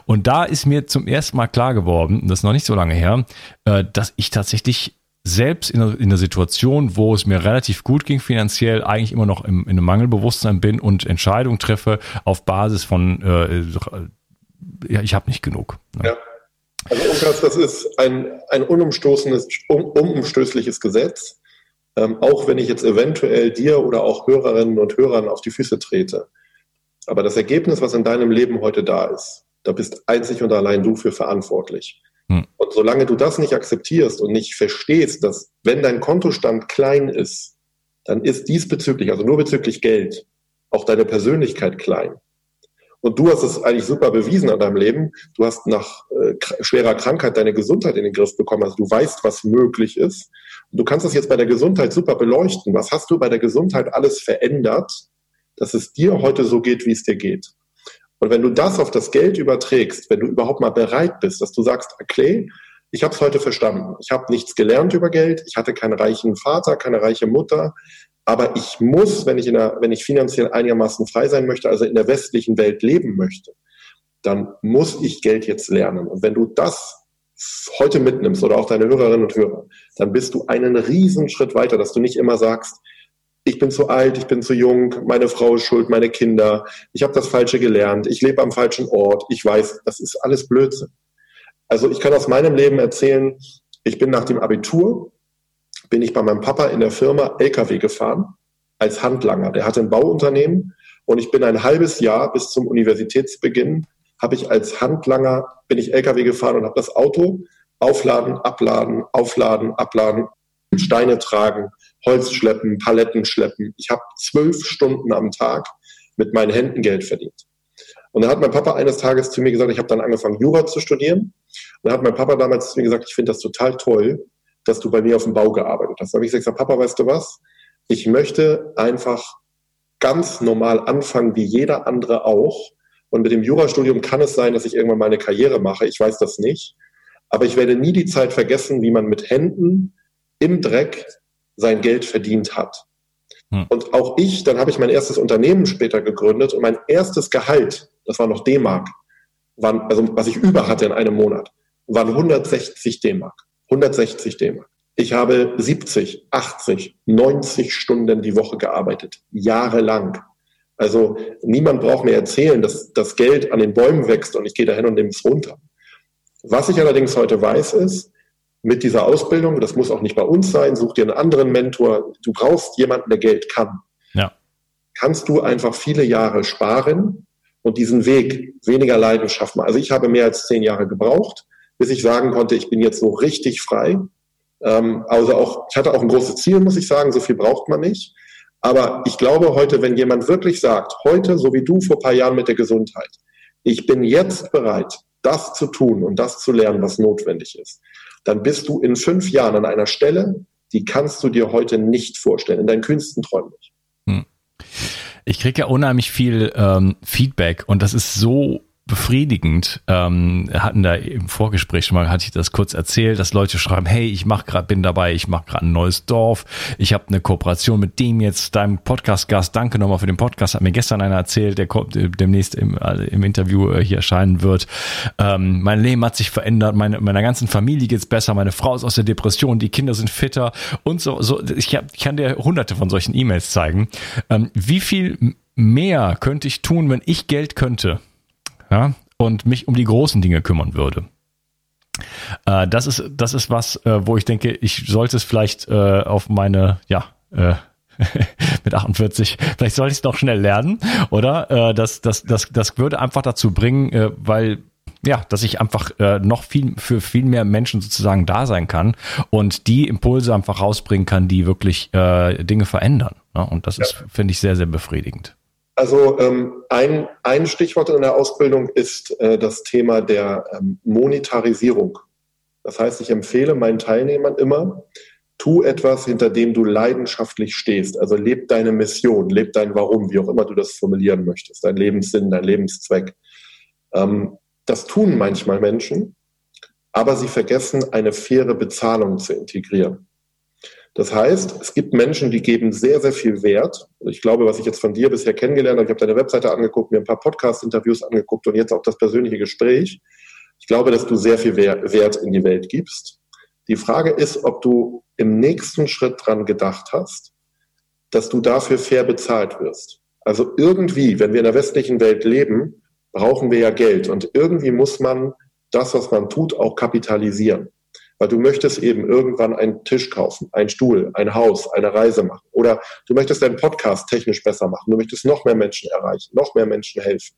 Und da ist mir zum ersten Mal klar geworden, das ist noch nicht so lange her, äh, dass ich tatsächlich selbst in in einer Situation, wo es mir relativ gut ging finanziell, eigentlich immer noch im, in einem Mangelbewusstsein bin und Entscheidungen treffe auf Basis von, äh, ja, ich habe nicht genug. Ne? Ja. Also Unkas, das ist ein, ein unumstoßenes, un, unumstößliches Gesetz, ähm, auch wenn ich jetzt eventuell dir oder auch Hörerinnen und Hörern auf die Füße trete. Aber das Ergebnis, was in deinem Leben heute da ist, da bist einzig und allein du für verantwortlich. Hm. Und solange du das nicht akzeptierst und nicht verstehst, dass wenn dein Kontostand klein ist, dann ist diesbezüglich, also nur bezüglich Geld, auch deine Persönlichkeit klein. Und du hast es eigentlich super bewiesen an deinem Leben. Du hast nach äh, schwerer Krankheit deine Gesundheit in den Griff bekommen. Also du weißt, was möglich ist. Und du kannst das jetzt bei der Gesundheit super beleuchten. Was hast du bei der Gesundheit alles verändert, dass es dir heute so geht, wie es dir geht? Und wenn du das auf das Geld überträgst, wenn du überhaupt mal bereit bist, dass du sagst, okay, ich habe es heute verstanden. Ich habe nichts gelernt über Geld. Ich hatte keinen reichen Vater, keine reiche Mutter. Aber ich muss, wenn ich, in der, wenn ich finanziell einigermaßen frei sein möchte, also in der westlichen Welt leben möchte, dann muss ich Geld jetzt lernen. Und wenn du das heute mitnimmst oder auch deine Hörerinnen und Hörer, dann bist du einen riesen Schritt weiter, dass du nicht immer sagst, ich bin zu alt, ich bin zu jung, meine Frau ist schuld, meine Kinder, ich habe das Falsche gelernt, ich lebe am falschen Ort, ich weiß, das ist alles Blödsinn. Also ich kann aus meinem Leben erzählen, ich bin nach dem Abitur bin ich bei meinem Papa in der Firma LKW gefahren als Handlanger. Der hatte ein Bauunternehmen und ich bin ein halbes Jahr bis zum Universitätsbeginn habe ich als Handlanger bin ich LKW gefahren und habe das Auto aufladen, abladen, aufladen, abladen, Steine tragen, Holz schleppen, Paletten schleppen. Ich habe zwölf Stunden am Tag mit meinen Händen Geld verdient. Und dann hat mein Papa eines Tages zu mir gesagt, ich habe dann angefangen, Jura zu studieren. Und dann hat mein Papa damals zu mir gesagt, ich finde das total toll, dass du bei mir auf dem Bau gearbeitet hast. Da habe ich gesagt, Papa, weißt du was? Ich möchte einfach ganz normal anfangen, wie jeder andere auch. Und mit dem Jurastudium kann es sein, dass ich irgendwann mal eine Karriere mache. Ich weiß das nicht. Aber ich werde nie die Zeit vergessen, wie man mit Händen im Dreck sein Geld verdient hat. Hm. Und auch ich, dann habe ich mein erstes Unternehmen später gegründet und mein erstes Gehalt, das war noch D-Mark, also was ich über hatte in einem Monat, waren 160 D-Mark. 160 D-Mark. Ich habe 70, 80, 90 Stunden die Woche gearbeitet, jahrelang. Also niemand braucht mir erzählen, dass das Geld an den Bäumen wächst und ich gehe dahin und nehme es runter. Was ich allerdings heute weiß, ist, mit dieser Ausbildung, das muss auch nicht bei uns sein, such dir einen anderen Mentor, du brauchst jemanden, der Geld kann. Ja. Kannst du einfach viele Jahre sparen und diesen Weg weniger Leidenschaft machen. Also ich habe mehr als zehn Jahre gebraucht, bis ich sagen konnte, ich bin jetzt so richtig frei. Ähm, also auch, ich hatte auch ein großes Ziel, muss ich sagen, so viel braucht man nicht. Aber ich glaube heute, wenn jemand wirklich sagt, heute, so wie du vor ein paar Jahren mit der Gesundheit, ich bin jetzt bereit, das zu tun und das zu lernen, was notwendig ist, dann bist du in fünf Jahren an einer Stelle, die kannst du dir heute nicht vorstellen, in deinen kühnsten Träumen nicht. Hm. Ich kriege ja unheimlich viel ähm, Feedback und das ist so befriedigend. Ähm, hatten da im Vorgespräch schon mal, hatte ich das kurz erzählt, dass Leute schreiben, hey, ich mach gerade, bin dabei, ich mache gerade ein neues Dorf, ich habe eine Kooperation mit dem jetzt, deinem Podcast-Gast, danke nochmal für den Podcast, hat mir gestern einer erzählt, der kommt äh, demnächst im, äh, im Interview äh, hier erscheinen wird. Ähm, mein Leben hat sich verändert, meine, meiner ganzen Familie geht's besser, meine Frau ist aus der Depression, die Kinder sind fitter und so. so ich, hab, ich kann dir hunderte von solchen E-Mails zeigen. Ähm, wie viel mehr könnte ich tun, wenn ich Geld könnte? Ja, und mich um die großen Dinge kümmern würde. Äh, das ist, das ist was, äh, wo ich denke, ich sollte es vielleicht äh, auf meine, ja, äh, mit 48, vielleicht sollte ich es noch schnell lernen, oder? Äh, das, das, das, das würde einfach dazu bringen, äh, weil ja, dass ich einfach äh, noch viel für viel mehr Menschen sozusagen da sein kann und die Impulse einfach rausbringen kann, die wirklich äh, Dinge verändern. Ne? Und das ja. ist, finde ich, sehr, sehr befriedigend. Also ähm, ein, ein Stichwort in der Ausbildung ist äh, das Thema der ähm, Monetarisierung. Das heißt, ich empfehle meinen Teilnehmern immer, tu etwas, hinter dem du leidenschaftlich stehst. Also leb deine Mission, leb dein Warum, wie auch immer du das formulieren möchtest, dein Lebenssinn, dein Lebenszweck. Ähm, das tun manchmal Menschen, aber sie vergessen, eine faire Bezahlung zu integrieren. Das heißt, es gibt Menschen, die geben sehr, sehr viel Wert. Ich glaube, was ich jetzt von dir bisher kennengelernt habe, ich habe deine Webseite angeguckt, mir ein paar Podcast-Interviews angeguckt und jetzt auch das persönliche Gespräch. Ich glaube, dass du sehr viel Wert in die Welt gibst. Die Frage ist, ob du im nächsten Schritt dran gedacht hast, dass du dafür fair bezahlt wirst. Also irgendwie, wenn wir in der westlichen Welt leben, brauchen wir ja Geld und irgendwie muss man das, was man tut, auch kapitalisieren weil du möchtest eben irgendwann einen Tisch kaufen, einen Stuhl, ein Haus, eine Reise machen. Oder du möchtest deinen Podcast technisch besser machen. Du möchtest noch mehr Menschen erreichen, noch mehr Menschen helfen.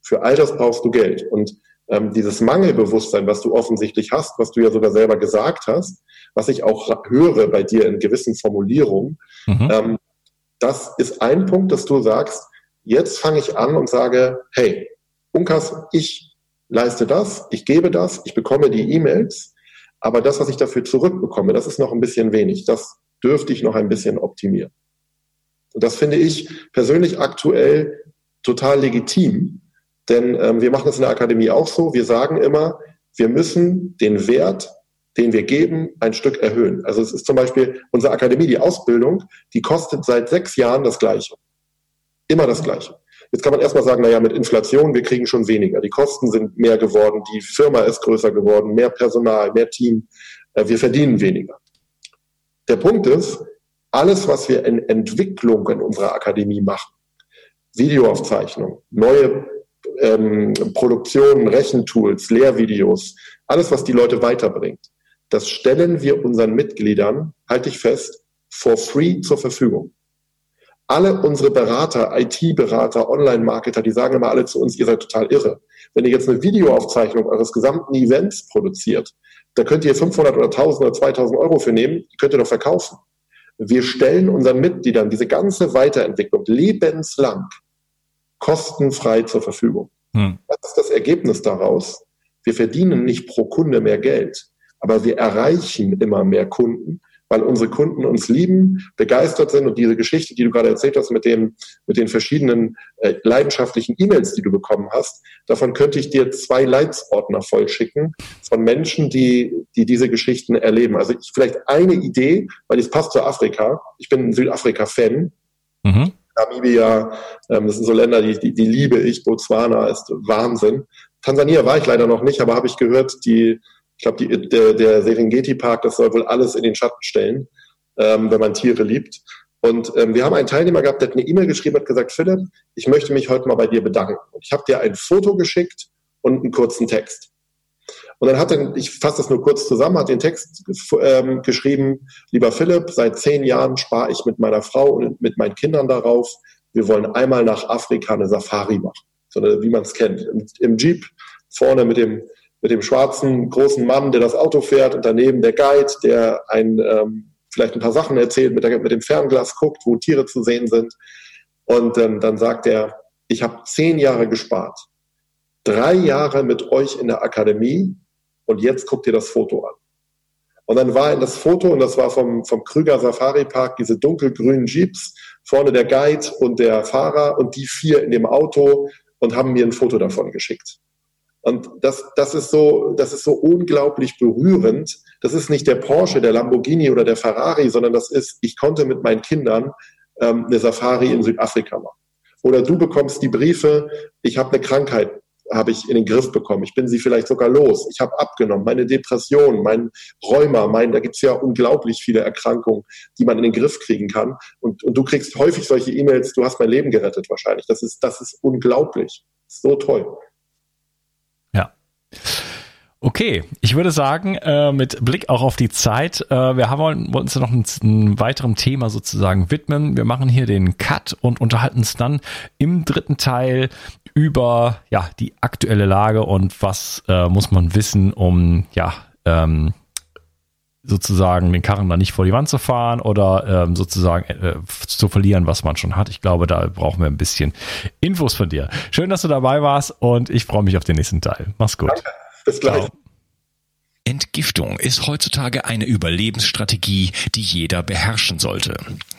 Für all das brauchst du Geld. Und ähm, dieses Mangelbewusstsein, was du offensichtlich hast, was du ja sogar selber gesagt hast, was ich auch höre bei dir in gewissen Formulierungen, mhm. ähm, das ist ein Punkt, dass du sagst, jetzt fange ich an und sage, hey, Unkas, ich leiste das, ich gebe das, ich bekomme die E-Mails, aber das, was ich dafür zurückbekomme, das ist noch ein bisschen wenig. Das dürfte ich noch ein bisschen optimieren. Und das finde ich persönlich aktuell total legitim, denn ähm, wir machen das in der Akademie auch so. Wir sagen immer, wir müssen den Wert, den wir geben, ein Stück erhöhen. Also es ist zum Beispiel unsere Akademie, die Ausbildung, die kostet seit sechs Jahren das Gleiche. Immer das Gleiche. Jetzt kann man erstmal sagen, naja, mit Inflation, wir kriegen schon weniger. Die Kosten sind mehr geworden, die Firma ist größer geworden, mehr Personal, mehr Team. Äh, wir verdienen weniger. Der Punkt ist, alles, was wir in Entwicklung in unserer Akademie machen, Videoaufzeichnung, neue ähm, Produktionen, Rechentools, Lehrvideos, alles, was die Leute weiterbringt, das stellen wir unseren Mitgliedern, halte ich fest, for free zur Verfügung alle unsere Berater, IT-Berater, Online-Marketer, die sagen immer alle zu uns, ihr seid total irre. Wenn ihr jetzt eine Videoaufzeichnung eures gesamten Events produziert, da könnt ihr 500 oder 1000 oder 2000 Euro für nehmen, die könnt ihr doch verkaufen. Wir stellen unseren Mitgliedern diese ganze Weiterentwicklung lebenslang kostenfrei zur Verfügung. Hm. Was ist das Ergebnis daraus? Wir verdienen nicht pro Kunde mehr Geld, aber wir erreichen immer mehr Kunden weil unsere Kunden uns lieben, begeistert sind und diese Geschichte, die du gerade erzählt hast mit dem, mit den verschiedenen äh, leidenschaftlichen E-Mails, die du bekommen hast, davon könnte ich dir zwei Leitsordner voll schicken von Menschen, die, die diese Geschichten erleben. Also ich, vielleicht eine Idee, weil es passt zu Afrika. Ich bin ein Südafrika-Fan. Mhm. Namibia, ähm, das sind so Länder, die, die, die liebe ich. Botswana ist Wahnsinn. Tansania war ich leider noch nicht, aber habe ich gehört, die ich glaube, der, der Serengeti-Park, das soll wohl alles in den Schatten stellen, ähm, wenn man Tiere liebt. Und ähm, wir haben einen Teilnehmer gehabt, der hat eine E-Mail geschrieben, hat gesagt, Philipp, ich möchte mich heute mal bei dir bedanken. Und ich habe dir ein Foto geschickt und einen kurzen Text. Und dann hat er, ich fasse das nur kurz zusammen, hat den Text ähm, geschrieben, lieber Philipp, seit zehn Jahren spare ich mit meiner Frau und mit meinen Kindern darauf. Wir wollen einmal nach Afrika eine Safari machen, so wie man es kennt. Im, Im Jeep vorne mit dem mit dem schwarzen großen Mann, der das Auto fährt und daneben der Guide, der ein, ähm, vielleicht ein paar Sachen erzählt, mit, der, mit dem Fernglas guckt, wo Tiere zu sehen sind. Und ähm, dann sagt er, ich habe zehn Jahre gespart, drei Jahre mit euch in der Akademie und jetzt guckt ihr das Foto an. Und dann war in das Foto, und das war vom, vom Krüger Safari Park, diese dunkelgrünen Jeeps, vorne der Guide und der Fahrer und die vier in dem Auto und haben mir ein Foto davon geschickt. Und das, das, ist so, das ist so unglaublich berührend. Das ist nicht der Porsche, der Lamborghini oder der Ferrari, sondern das ist, ich konnte mit meinen Kindern ähm, eine Safari in Südafrika machen. Oder du bekommst die Briefe, ich habe eine Krankheit, habe ich in den Griff bekommen. Ich bin sie vielleicht sogar los. Ich habe abgenommen. Meine Depression, mein Rheuma, mein, da gibt's ja unglaublich viele Erkrankungen, die man in den Griff kriegen kann. Und, und du kriegst häufig solche E-Mails, du hast mein Leben gerettet wahrscheinlich. Das ist, das ist unglaublich. So toll. Okay, ich würde sagen, äh, mit Blick auch auf die Zeit, äh, wir haben, wollen uns noch ein, weiterem Thema sozusagen widmen. Wir machen hier den Cut und unterhalten uns dann im dritten Teil über ja die aktuelle Lage und was äh, muss man wissen, um ja ähm, sozusagen den Karren dann nicht vor die Wand zu fahren oder ähm, sozusagen äh, zu verlieren, was man schon hat. Ich glaube, da brauchen wir ein bisschen Infos von dir. Schön, dass du dabei warst und ich freue mich auf den nächsten Teil. Mach's gut. Danke. Bis gleich. Ciao. Entgiftung ist heutzutage eine Überlebensstrategie, die jeder beherrschen sollte.